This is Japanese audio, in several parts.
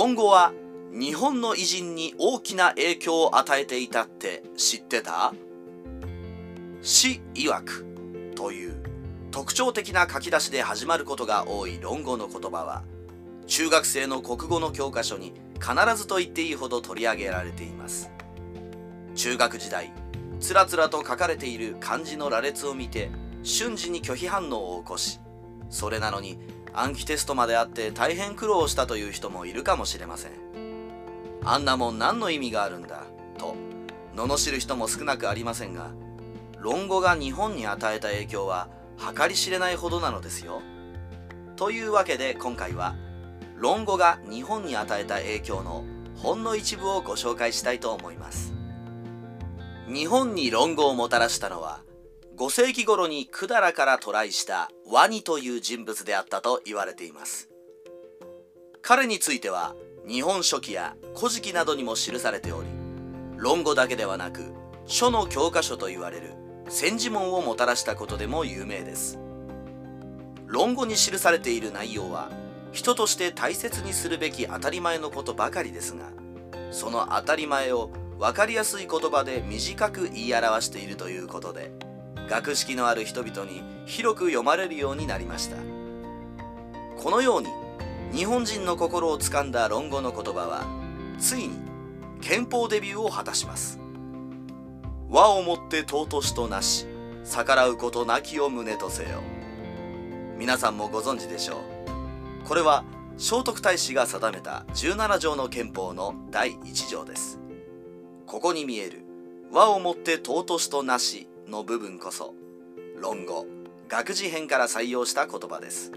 論語は日本の偉人に大きな影響を与えていたって知ってた？詩曰くという特徴的な書き出しで始まることが多い論語の言葉は中学生の国語の教科書に必ずと言っていいほど取り上げられています。中学時代つらつらと書かれている漢字の羅列を見て瞬時に拒否反応を起こしそれなのに暗記テストまであって大変苦労したという人もいるかもしれません。あんなもん何の意味があるんだ？と罵る人も少なくありませんが論語が日本に与えた影響は計り知れないほどなのですよ。というわけで今回は論語が日本に与えた影響のほんの一部をご紹介したいと思います。日本に論語をもたらしたのは5世紀頃に百済から渡来したワニという人物であったと言われています。彼については日本書紀や古事記などにも記されており論語だけではなく書の教科書と言われる千字文をもたらしたことでも有名です。論語に記されている内容は人として大切にするべき当たり前のことばかりですがその当たり前を分かりやすい言葉で短く言い表しているということで学識のある人々に広く読まれるようになりました。このように日本人の心をつかんだ論語の言葉はついに憲法デビューを果たします。和をもって尊しとなし逆らうことなきを胸とせよ。皆さんもご存知でしょう。これは聖徳太子が定めた17条の憲法の第1条です。ここに見える和をもって尊しとなしの部分こそ論語学辞編から採用した言葉です。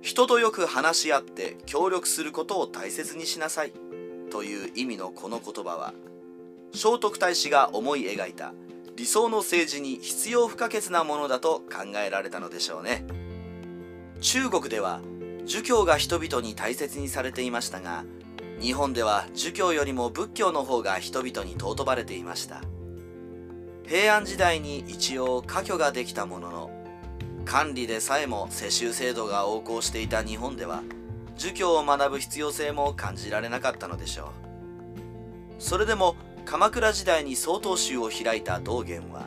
人とよく話し合って協力することを大切にしなさいという意味のこの言葉は聖徳太子が思い描いた理想の政治に必要不可欠なものだと考えられたのでしょうね。中国では儒教が人々に大切にされていましたが日本では儒教よりも仏教の方が人々に尊ばれていました。平安時代に一応科挙ができたものの管理でさえも世襲制度が横行していた日本では儒教を学ぶ必要性も感じられなかったのでしょう。それでも鎌倉時代に曹洞宗を開いた道元は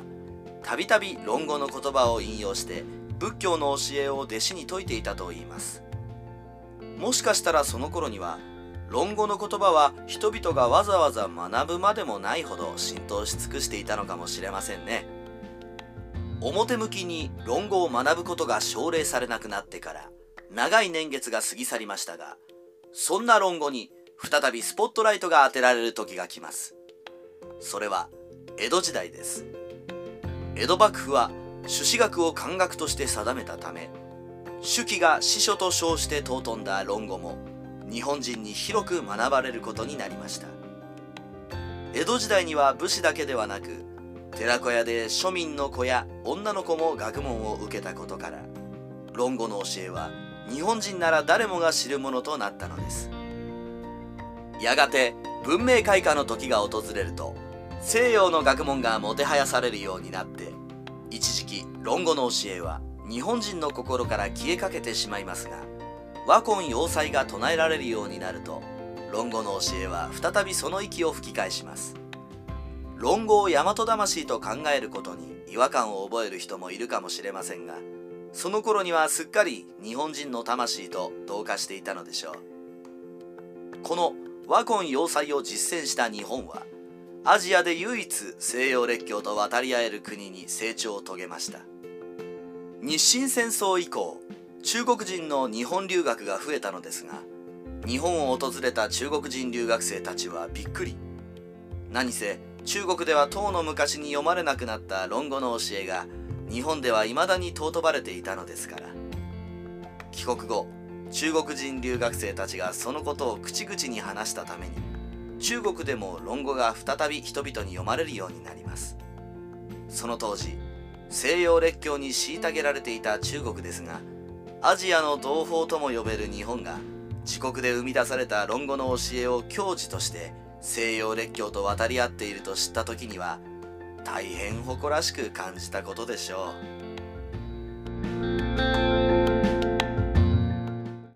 たびたび論語の言葉を引用して仏教の教えを弟子に説いていたといいます。もしかしたらその頃には論語の言葉は人々がわざわざ学ぶまでもないほど浸透し尽くしていたのかもしれませんね。表向きに論語を学ぶことが奨励されなくなってから長い年月が過ぎ去りましたがそんな論語に再びスポットライトが当てられる時が来ます。それは江戸時代です。江戸幕府は朱子学を漢学として定めたため朱記が司書と称して尊んだ論語も日本人に広く学ばれることになりました。江戸時代には武士だけではなく寺子屋で庶民の子や女の子も学問を受けたことから論語の教えは日本人なら誰もが知るものとなったのです。やがて文明開化の時が訪れると西洋の学問がもてはやされるようになって一時期論語の教えは日本人の心から消えかけてしまいますが和魂要塞が唱えられるようになると論語の教えは再びその息を吹き返します。論語を大和魂と考えることに違和感を覚える人もいるかもしれませんがその頃にはすっかり日本人の魂と同化していたのでしょう。この和魂要塞を実践した日本はアジアで唯一西洋列強と渡り合える国に成長を遂げました。日清戦争以降中国人の日本留学が増えたのですが日本を訪れた中国人留学生たちはびっくり。何せ中国では唐の昔に読まれなくなった論語の教えが日本では未だに尊ばれていたのですから。帰国後中国人留学生たちがそのことを口々に話したために中国でも論語が再び人々に読まれるようになります。その当時西洋列強に虐げられていた中国ですがアジアの同胞とも呼べる日本が自国で生み出された論語の教えを教授として西洋列強と渡り合っていると知った時には大変誇らしく感じたことでしょう。